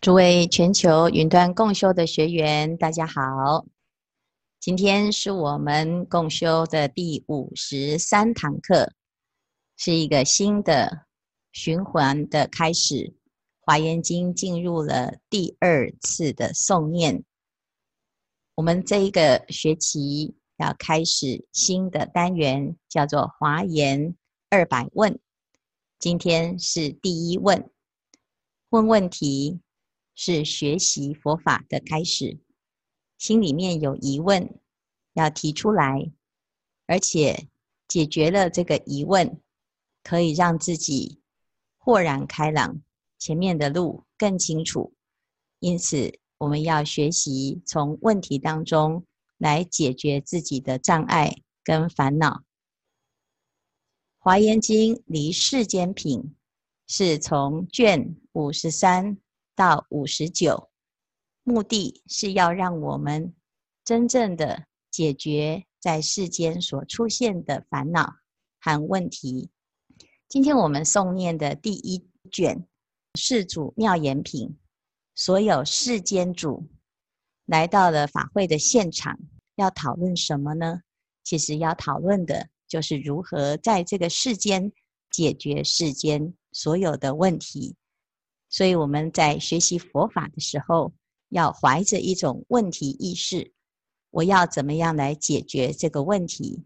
诸位全球云端共修的学员，大家好！今天是我们共修的第五十三堂课，是一个新的循环的开始。《华严经》进入了第二次的诵念。我们这一个学期要开始新的单元，叫做《华严二百问》。今天是第一问，问问题。是学习佛法的开始，心里面有疑问要提出来，而且解决了这个疑问，可以让自己豁然开朗，前面的路更清楚。因此，我们要学习从问题当中来解决自己的障碍跟烦恼。《华严经》离世间品是从卷五十三。到五十九，目的是要让我们真正的解决在世间所出现的烦恼和问题。今天我们诵念的第一卷《世主妙言品》，所有世间主来到了法会的现场，要讨论什么呢？其实要讨论的就是如何在这个世间解决世间所有的问题。所以我们在学习佛法的时候，要怀着一种问题意识：我要怎么样来解决这个问题？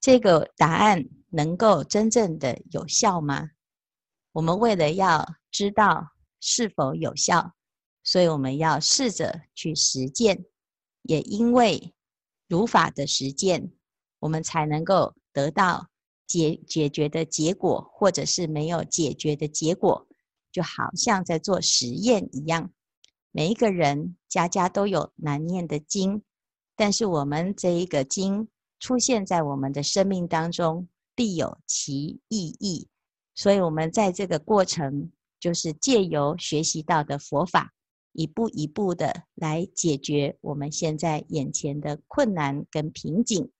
这个答案能够真正的有效吗？我们为了要知道是否有效，所以我们要试着去实践。也因为如法的实践，我们才能够得到解解决的结果，或者是没有解决的结果。就好像在做实验一样，每一个人家家都有难念的经，但是我们这一个经出现在我们的生命当中，必有其意义。所以，我们在这个过程，就是借由学习到的佛法，一步一步的来解决我们现在眼前的困难跟瓶颈。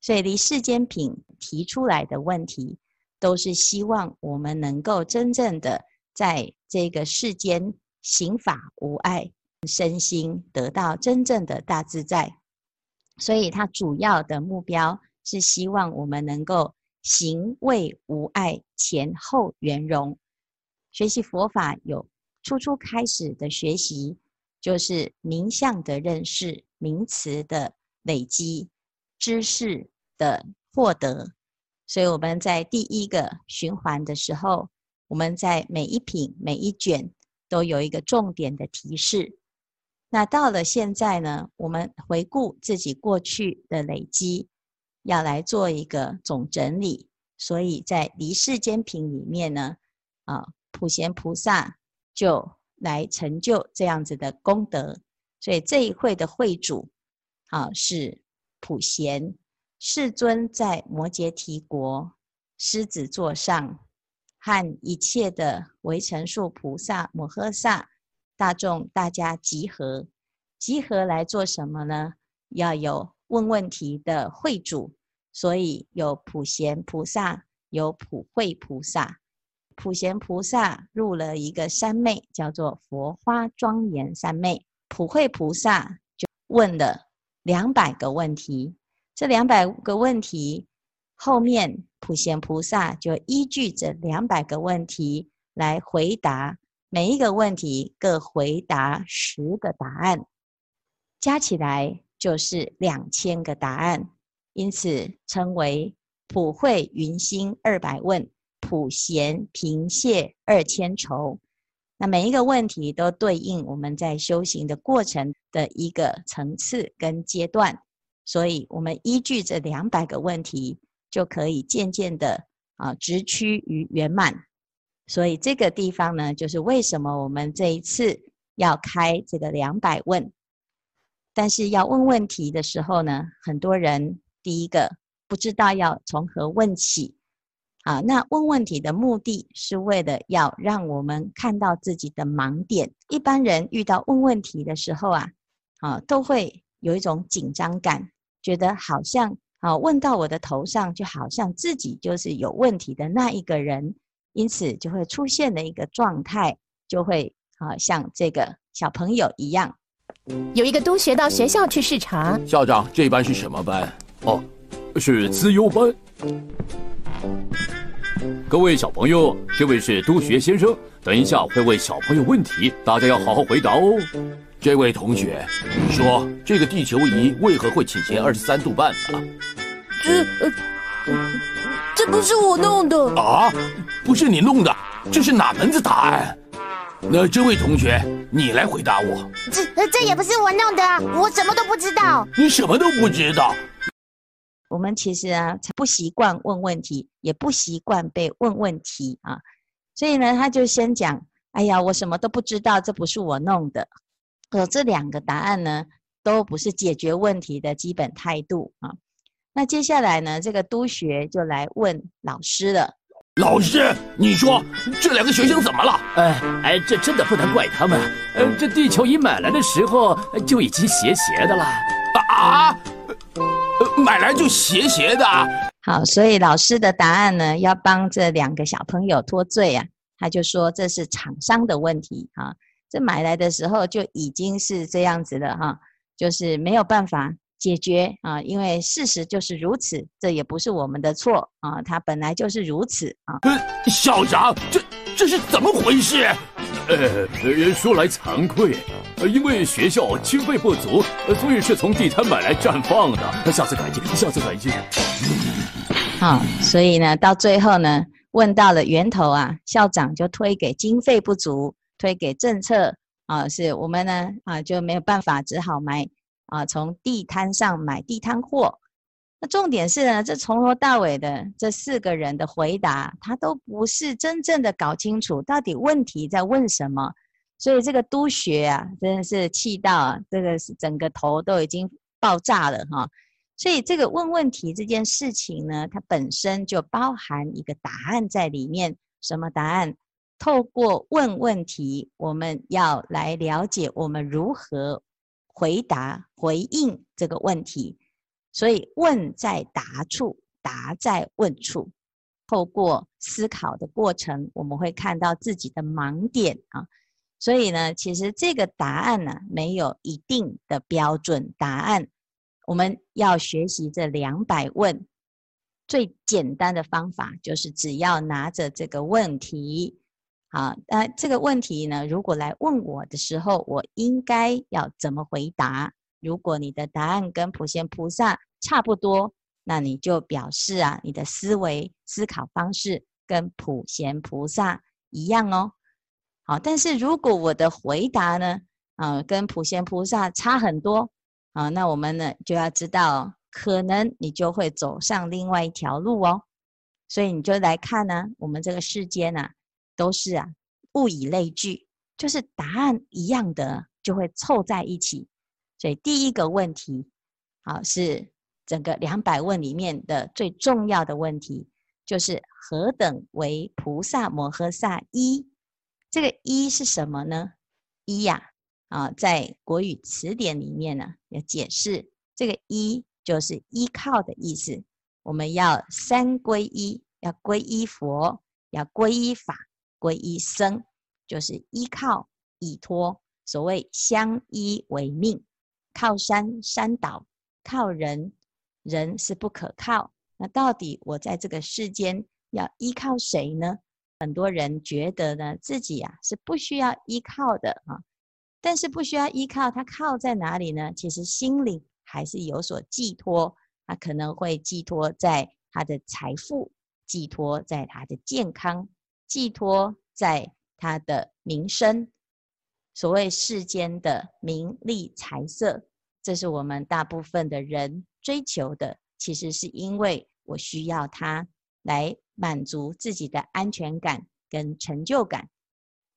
所以，离世间品提出来的问题，都是希望我们能够真正的。在这个世间行法无碍，身心得到真正的大自在，所以它主要的目标是希望我们能够行为无碍，前后圆融。学习佛法有初初开始的学习，就是名相的认识、名词的累积、知识的获得。所以我们在第一个循环的时候。我们在每一品、每一卷都有一个重点的提示。那到了现在呢，我们回顾自己过去的累积，要来做一个总整理。所以在离世间品里面呢，啊，普贤菩萨就来成就这样子的功德。所以这一会的会主，啊，是普贤世尊在摩羯提国狮子座上。和一切的微尘数菩萨摩诃萨大众，大家集合，集合来做什么呢？要有问问题的会主，所以有普贤菩萨，有普慧菩萨。普贤菩萨入了一个三昧，叫做佛花庄严三昧。普慧菩萨就问了两百个问题，这两百个问题后面。普贤菩萨就依据这两百个问题来回答，每一个问题各回答十个答案，加起来就是两千个答案，因此称为普惠云心二百问，普贤平谢二千愁。那每一个问题都对应我们在修行的过程的一个层次跟阶段，所以我们依据这两百个问题。就可以渐渐的啊，直趋于圆满。所以这个地方呢，就是为什么我们这一次要开这个两百问。但是要问问题的时候呢，很多人第一个不知道要从何问起啊。那问问题的目的是为了要让我们看到自己的盲点。一般人遇到问问题的时候啊，啊，都会有一种紧张感，觉得好像。啊，问到我的头上，就好像自己就是有问题的那一个人，因此就会出现的一个状态，就会啊，像这个小朋友一样。有一个督学到学校去视察。校长，这班是什么班？哦，是资优班。各位小朋友，这位是督学先生，等一下会问小朋友问题，大家要好好回答哦。这位同学，说这个地球仪为何会倾斜二十三度半呢？这，呃，这不是我弄的啊！不是你弄的，这是哪门子答案？那这位同学，你来回答我。这这也不是我弄的，我什么都不知道。你什么都不知道？我们其实啊，不习惯问问题，也不习惯被问问题啊，所以呢，他就先讲：“哎呀，我什么都不知道，这不是我弄的。”可这两个答案呢，都不是解决问题的基本态度啊。那接下来呢，这个督学就来问老师了：“老师，你说这两个学生怎么了？”哎哎，这真的不能怪他们。呃，这地球仪买来的时候就已经斜斜的了。啊？买来就斜斜的，好，所以老师的答案呢，要帮这两个小朋友脱罪啊。他就说这是厂商的问题啊，这买来的时候就已经是这样子了哈，就是没有办法解决啊，因为事实就是如此，这也不是我们的错啊，它本来就是如此啊。校长，这这是怎么回事？呃，说来惭愧。呃，因为学校经费不足，所以是从地摊买来绽放的。下次改进，下次改进。好，所以呢，到最后呢，问到了源头啊，校长就推给经费不足，推给政策啊，是我们呢啊就没有办法，只好买啊从地摊上买地摊货。那重点是呢，这从头到尾的这四个人的回答，他都不是真正的搞清楚到底问题在问什么。所以这个督学啊，真的是气到啊，这个是整个头都已经爆炸了哈。所以这个问问题这件事情呢，它本身就包含一个答案在里面。什么答案？透过问问题，我们要来了解我们如何回答、回应这个问题。所以问在答处，答在问处。透过思考的过程，我们会看到自己的盲点啊。所以呢，其实这个答案呢，没有一定的标准答案。我们要学习这两百问，最简单的方法就是只要拿着这个问题，啊，那这个问题呢，如果来问我的时候，我应该要怎么回答？如果你的答案跟普贤菩萨差不多，那你就表示啊，你的思维思考方式跟普贤菩萨一样哦。好，但是如果我的回答呢，啊，跟普贤菩萨差很多，啊，那我们呢就要知道，可能你就会走上另外一条路哦。所以你就来看呢，我们这个世间呢，都是啊，物以类聚，就是答案一样的就会凑在一起。所以第一个问题，好，是整个两百问里面的最重要的问题，就是何等为菩萨摩诃萨一？这个一是什么呢？一呀，啊，在国语词典里面呢，要解释这个一就是依靠的意思。我们要三皈依，要皈依佛，要皈依法，皈依僧，就是依靠、依托。所谓相依为命，靠山山倒，靠人人是不可靠。那到底我在这个世间要依靠谁呢？很多人觉得呢，自己啊是不需要依靠的啊，但是不需要依靠，他靠在哪里呢？其实心里还是有所寄托，他可能会寄托在他的财富，寄托在他的健康，寄托在他的名声。所谓世间的名利财色，这是我们大部分的人追求的，其实是因为我需要它来。满足自己的安全感跟成就感，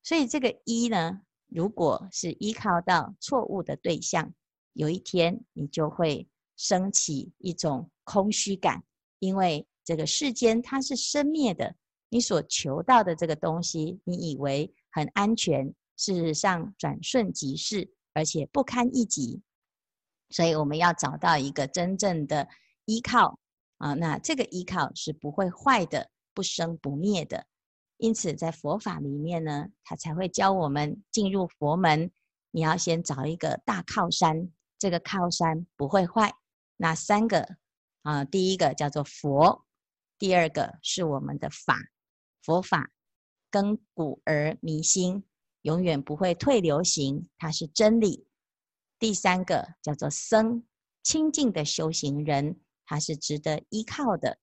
所以这个一呢，如果是依靠到错误的对象，有一天你就会升起一种空虚感，因为这个世间它是生灭的，你所求到的这个东西，你以为很安全，事实上转瞬即逝，而且不堪一击，所以我们要找到一个真正的依靠。啊，那这个依靠是不会坏的，不生不灭的。因此在佛法里面呢，他才会教我们进入佛门，你要先找一个大靠山，这个靠山不会坏。那三个啊，第一个叫做佛，第二个是我们的法，佛法亘古而弥新，永远不会退流行，它是真理。第三个叫做僧，清净的修行人，他是值得依靠的。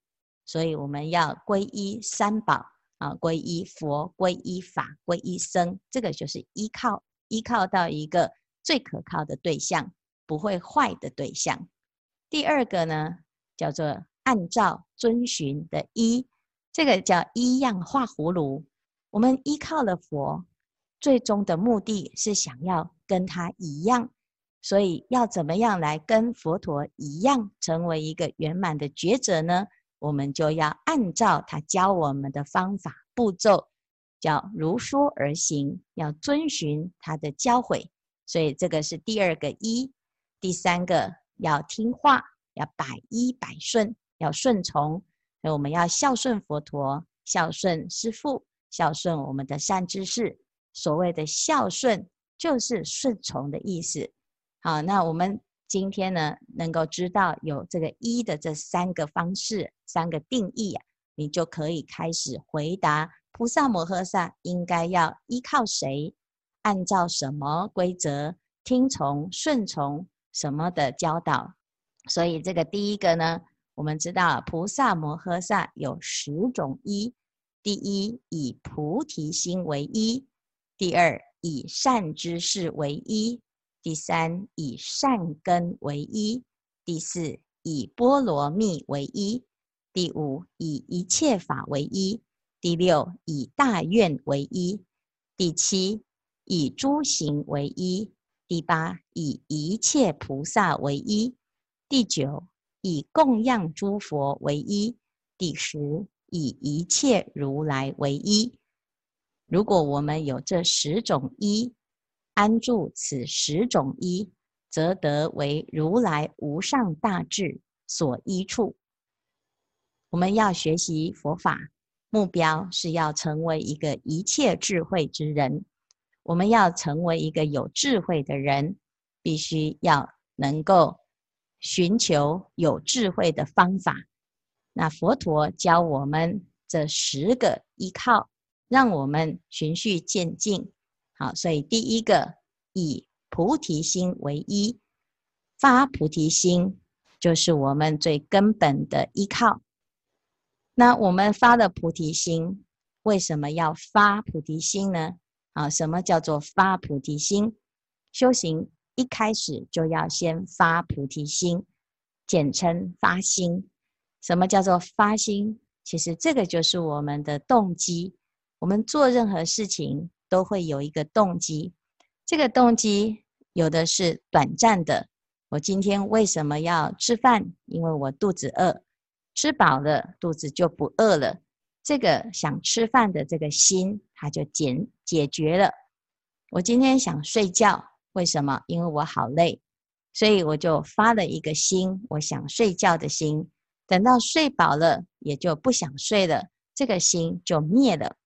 所以我们要皈依三宝啊，皈依佛，皈依法，皈依僧，这个就是依靠，依靠到一个最可靠的对象，不会坏的对象。第二个呢，叫做按照遵循的依，这个叫依样画葫芦。我们依靠了佛，最终的目的是想要跟他一样，所以要怎么样来跟佛陀一样，成为一个圆满的觉者呢？我们就要按照他教我们的方法步骤，叫如说而行，要遵循他的教诲。所以这个是第二个依。第三个要听话，要百依百顺，要顺从。我们要孝顺佛陀，孝顺师父，孝顺我们的善知识。所谓的孝顺，就是顺从的意思。好，那我们。今天呢，能够知道有这个一的这三个方式、三个定义啊，你就可以开始回答菩萨摩诃萨应该要依靠谁，按照什么规则听从顺从什么的教导。所以这个第一个呢，我们知道菩萨摩诃萨有十种一：第一，以菩提心为一；第二，以善知识为一。第三，以善根为一；第四，以波罗蜜为一；第五，以一切法为一；第六，以大愿为一；第七，以诸行为一；第八，以一切菩萨为一；第九，以供养诸佛为依；第十，以一切如来为依。如果我们有这十种依，安住此十种依，则得为如来无上大智所依处。我们要学习佛法，目标是要成为一个一切智慧之人。我们要成为一个有智慧的人，必须要能够寻求有智慧的方法。那佛陀教我们这十个依靠，让我们循序渐进。好，所以第一个以菩提心为依，发菩提心就是我们最根本的依靠。那我们发了菩提心，为什么要发菩提心呢？啊，什么叫做发菩提心？修行一开始就要先发菩提心，简称发心。什么叫做发心？其实这个就是我们的动机。我们做任何事情。都会有一个动机，这个动机有的是短暂的。我今天为什么要吃饭？因为我肚子饿，吃饱了肚子就不饿了。这个想吃饭的这个心，它就解解决了。我今天想睡觉，为什么？因为我好累，所以我就发了一个心，我想睡觉的心。等到睡饱了，也就不想睡了，这个心就灭了。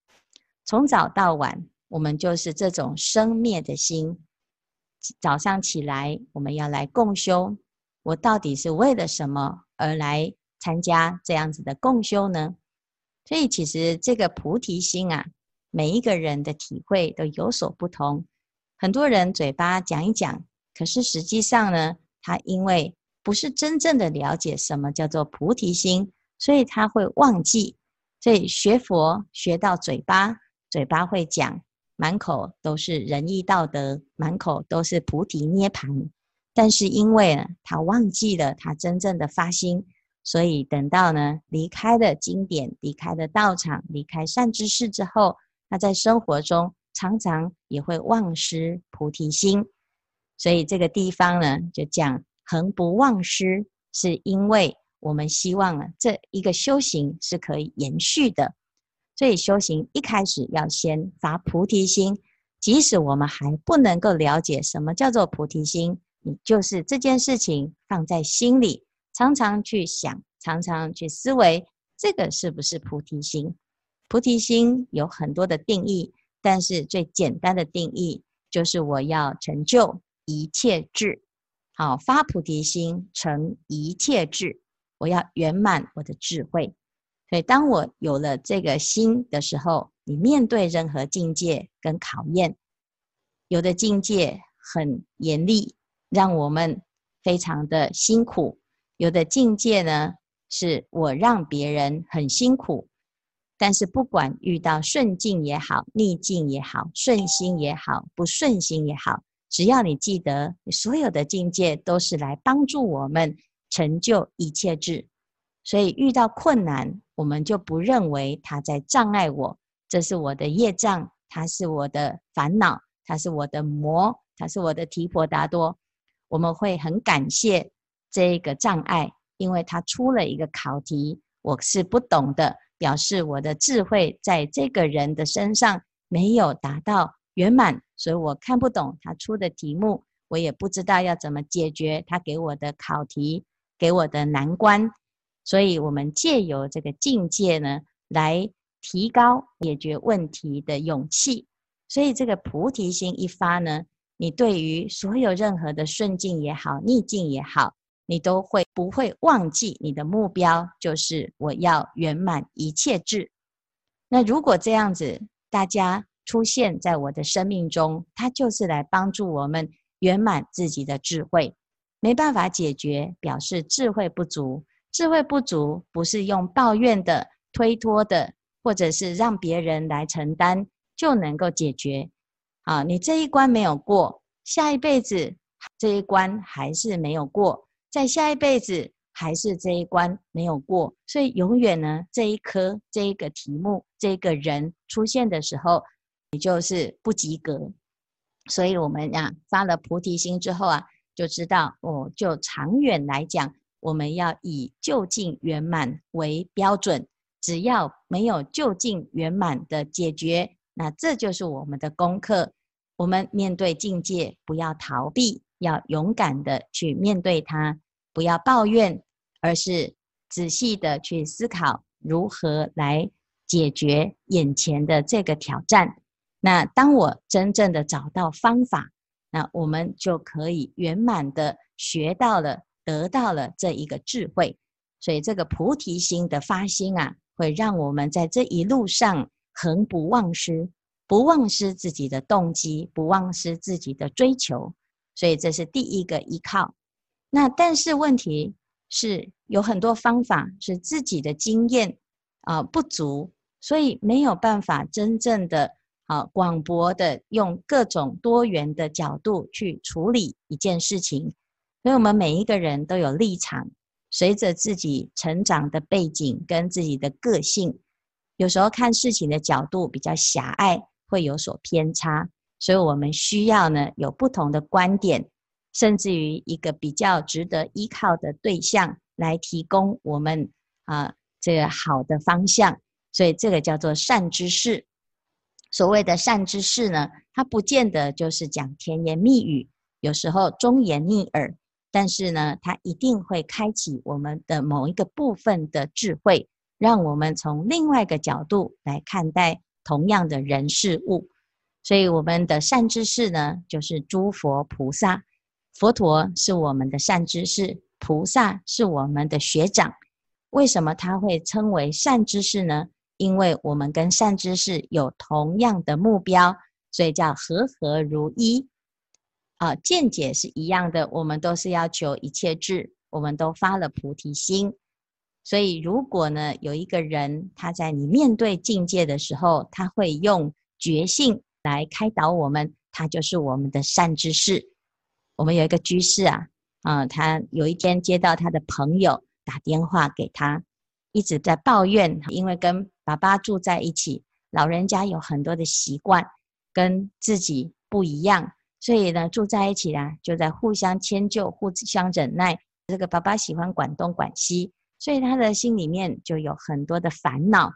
从早到晚。我们就是这种生灭的心。早上起来，我们要来共修。我到底是为了什么而来参加这样子的共修呢？所以，其实这个菩提心啊，每一个人的体会都有所不同。很多人嘴巴讲一讲，可是实际上呢，他因为不是真正的了解什么叫做菩提心，所以他会忘记。所以学佛学到嘴巴，嘴巴会讲。满口都是仁义道德，满口都是菩提涅槃，但是因为呢，他忘记了他真正的发心，所以等到呢离开了经典，离开了道场，离开善知识之后，他在生活中常常也会忘失菩提心。所以这个地方呢，就讲恒不忘失，是因为我们希望啊，这一个修行是可以延续的。所以修行一开始要先发菩提心，即使我们还不能够了解什么叫做菩提心，你就是这件事情放在心里，常常去想，常常去思维，这个是不是菩提心？菩提心有很多的定义，但是最简单的定义就是我要成就一切智，好，发菩提心成一切智，我要圆满我的智慧。所以，当我有了这个心的时候，你面对任何境界跟考验，有的境界很严厉，让我们非常的辛苦；有的境界呢，是我让别人很辛苦。但是，不管遇到顺境也好，逆境也好，顺心也好，不顺心也好，只要你记得，所有的境界都是来帮助我们成就一切智。所以遇到困难，我们就不认为他在障碍我，这是我的业障，他是我的烦恼，他是我的魔，他是我的提婆达多。我们会很感谢这个障碍，因为他出了一个考题，我是不懂的，表示我的智慧在这个人的身上没有达到圆满，所以我看不懂他出的题目，我也不知道要怎么解决他给我的考题，给我的难关。所以，我们借由这个境界呢，来提高解决问题的勇气。所以，这个菩提心一发呢，你对于所有任何的顺境也好、逆境也好，你都会不会忘记你的目标，就是我要圆满一切智。那如果这样子，大家出现在我的生命中，它就是来帮助我们圆满自己的智慧。没办法解决，表示智慧不足。智慧不足，不是用抱怨的、推脱的，或者是让别人来承担就能够解决。啊，你这一关没有过，下一辈子这一关还是没有过，在下一辈子还是这一关没有过，所以永远呢，这一科、这一个题目、这个人出现的时候，你就是不及格。所以我们呀，发了菩提心之后啊，就知道哦，就长远来讲。我们要以就近圆满为标准，只要没有就近圆满的解决，那这就是我们的功课。我们面对境界，不要逃避，要勇敢的去面对它，不要抱怨，而是仔细的去思考如何来解决眼前的这个挑战。那当我真正的找到方法，那我们就可以圆满的学到了。得到了这一个智慧，所以这个菩提心的发心啊，会让我们在这一路上恒不忘失，不忘失自己的动机，不忘失自己的追求。所以这是第一个依靠。那但是问题是有很多方法是自己的经验啊、不足，所以没有办法真正的啊广博的用各种多元的角度去处理一件事情。所以，我们每一个人都有立场，随着自己成长的背景跟自己的个性，有时候看事情的角度比较狭隘，会有所偏差。所以我们需要呢，有不同的观点，甚至于一个比较值得依靠的对象，来提供我们啊这个好的方向。所以，这个叫做善知识。所谓的善知识呢，它不见得就是讲甜言蜜语，有时候忠言逆耳。但是呢，它一定会开启我们的某一个部分的智慧，让我们从另外一个角度来看待同样的人事物。所以，我们的善知识呢，就是诸佛菩萨。佛陀是我们的善知识，菩萨是我们的学长。为什么他会称为善知识呢？因为我们跟善知识有同样的目标，所以叫和合如一。啊，见解是一样的，我们都是要求一切智，我们都发了菩提心。所以，如果呢，有一个人他在你面对境界的时候，他会用觉性来开导我们，他就是我们的善知识。我们有一个居士啊，啊，他有一天接到他的朋友打电话给他，一直在抱怨，因为跟爸爸住在一起，老人家有很多的习惯跟自己不一样。所以呢，住在一起啊，就在互相迁就、互相忍耐。这个爸爸喜欢管东管西，所以他的心里面就有很多的烦恼。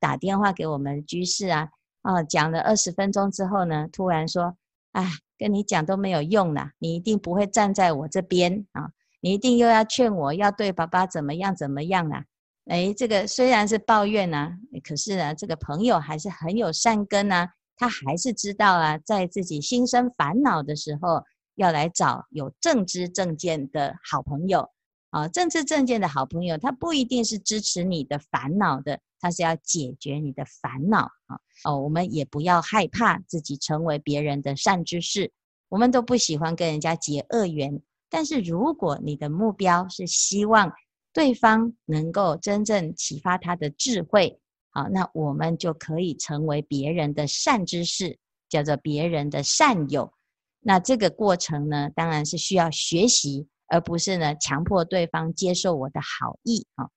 打电话给我们居士啊，哦，讲了二十分钟之后呢，突然说：“哎，跟你讲都没有用啦，你一定不会站在我这边啊，你一定又要劝我要对爸爸怎么样怎么样啦。”哎，这个虽然是抱怨啊，可是呢，这个朋友还是很有善根啊，他还是知道啊，在自己心生烦恼的时候，要来找有正知正见的好朋友啊。正知正见的好朋友，他不一定是支持你的烦恼的，他是要解决你的烦恼啊。哦，我们也不要害怕自己成为别人的善知识，我们都不喜欢跟人家结恶缘。但是如果你的目标是希望对方能够真正启发他的智慧，好，那我们就可以成为别人的善知识，叫做别人的善友。那这个过程呢，当然是需要学习，而不是呢强迫对方接受我的好意啊。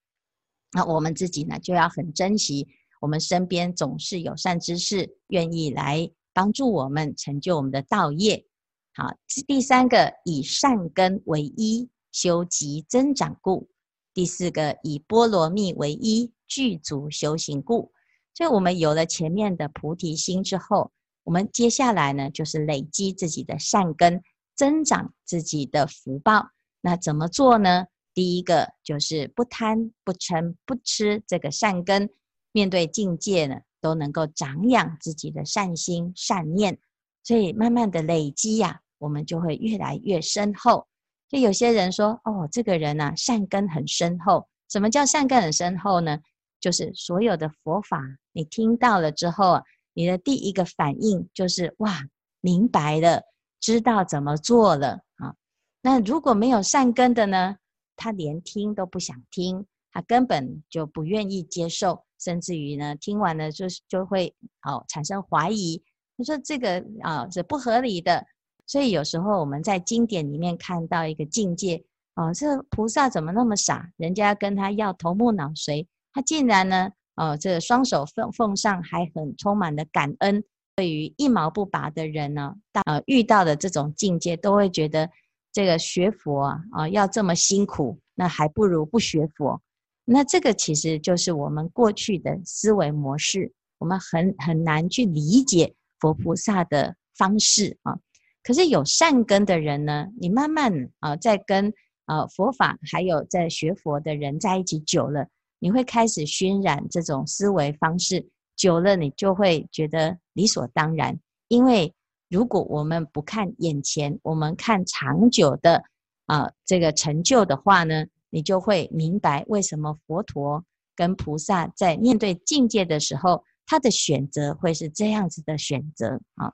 那我们自己呢，就要很珍惜我们身边总是有善知识，愿意来帮助我们成就我们的道业。好，第三个以善根为依，修集增长故；第四个以波罗蜜为依，具足修行故。所以，我们有了前面的菩提心之后，我们接下来呢，就是累积自己的善根，增长自己的福报。那怎么做呢？第一个就是不贪、不嗔、不痴这个善根，面对境界呢，都能够长养自己的善心、善念。所以慢慢的累积呀、我们就会越来越深厚。就有些人说，哦，这个人啊，善根很深厚。什么叫善根很深厚呢？就是所有的佛法你听到了之后，你的第一个反应就是哇，明白了，知道怎么做了啊。那如果没有善根的呢，他连听都不想听，他根本就不愿意接受，甚至于呢，听完了就就会哦产生怀疑。他说这个啊是不合理的，所以有时候我们在经典里面看到一个境界哦，这菩萨怎么那么傻？人家跟他要头目脑髓，他竟然呢哦，这双手奉奉上，还很充满了感恩。对于一毛不拔的人呢，当呃遇到的这种境界，都会觉得这个学佛啊要这么辛苦，那还不如不学佛。那这个其实就是我们过去的思维模式，我们很很难去理解。佛菩萨的方式啊，可是有善根的人呢，你慢慢啊，在跟啊佛法还有在学佛的人在一起久了，你会开始熏染这种思维方式，久了你就会觉得理所当然。因为如果我们不看眼前，我们看长久的啊这个成就的话呢，你就会明白为什么佛陀跟菩萨在面对境界的时候。他的选择会是这样子的选择啊，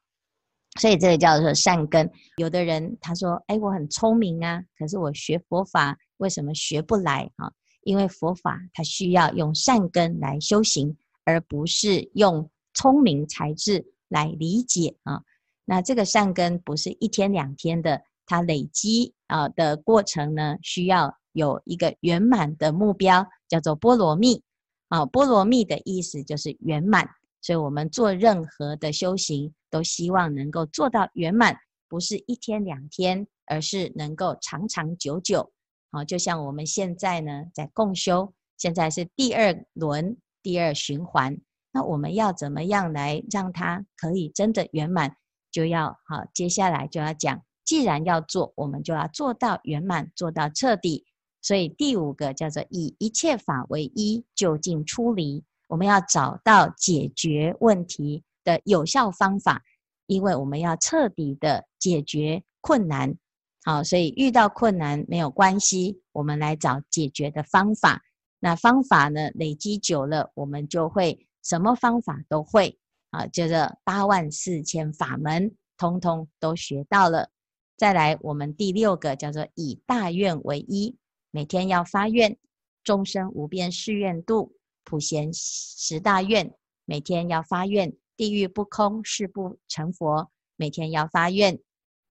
所以这个叫做善根。有的人他说：“哎，我很聪明啊，可是我学佛法为什么学不来啊？因为佛法它需要用善根来修行，而不是用聪明才智来理解啊。那这个善根不是一天两天的，它累积啊的过程呢，需要有一个圆满的目标，叫做波罗蜜。”啊，波罗蜜的意思就是圆满，所以我们做任何的修行，都希望能够做到圆满，不是一天两天，而是能够长长久久。好，就像我们现在呢，在共修，现在是第二轮、第二循环，那我们要怎么样来让它可以真的圆满？就要好，接下来就要讲，既然要做，我们就要做到圆满，做到彻底。所以第五个叫做以一切法为依，究竟出离。我们要找到解决问题的有效方法，因为我们要彻底的解决困难。好，所以遇到困难没有关系，我们来找解决的方法。那方法呢，累积久了，我们就会什么方法都会啊，就是八万四千法门，通通都学到了。再来，我们第六个叫做以大愿为一。每天要发愿，众生无边誓愿度，普贤十大愿。每天要发愿，地狱不空誓不成佛。每天要发愿，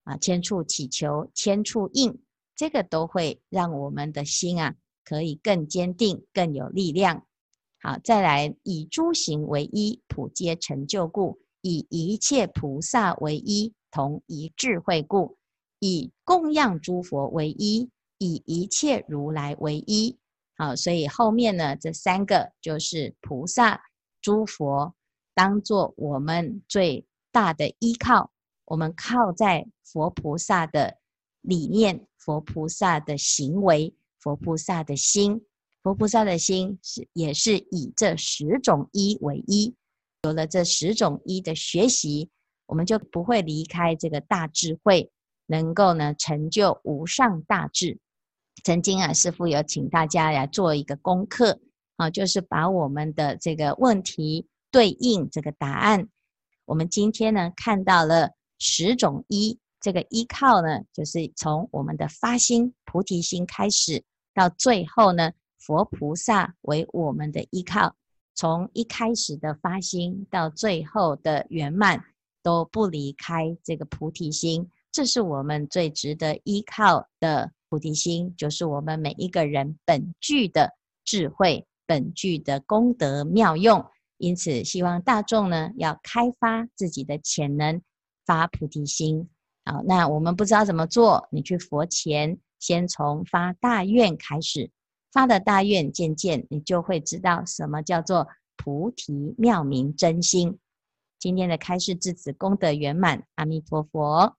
啊，千处祈求，千处应，这个都会让我们的心啊，可以更坚定，更有力量。好，再来以诸行为依，普皆成就故；以一切菩萨为依，同一智慧故；以供养诸佛为依。以一切如来为依，好，所以后面呢，这三个就是菩萨、诸佛，当做我们最大的依靠。我们靠在佛菩萨的理念、佛菩萨的行为、佛菩萨的心，佛菩萨的心是也是以这十种依为依，有了这十种依的学习，我们就不会离开这个大智慧，能够呢成就无上大智。曾经啊，师父有请大家来做一个功课啊，就是把我们的这个问题对应这个答案。我们今天呢看到了十种依，这个依靠呢，就是从我们的发心菩提心开始，到最后呢，佛菩萨为我们的依靠，从一开始的发心到最后的圆满，都不离开这个菩提心，这是我们最值得依靠的。菩提心就是我们每一个人本具的智慧，本具的功德妙用。因此，希望大众呢要开发自己的潜能，发菩提心。好，那我们不知道怎么做，你去佛前，先从发大愿开始，发的大愿，渐渐你就会知道什么叫做菩提妙明真心。今天的开示至此功德圆满，阿弥陀佛。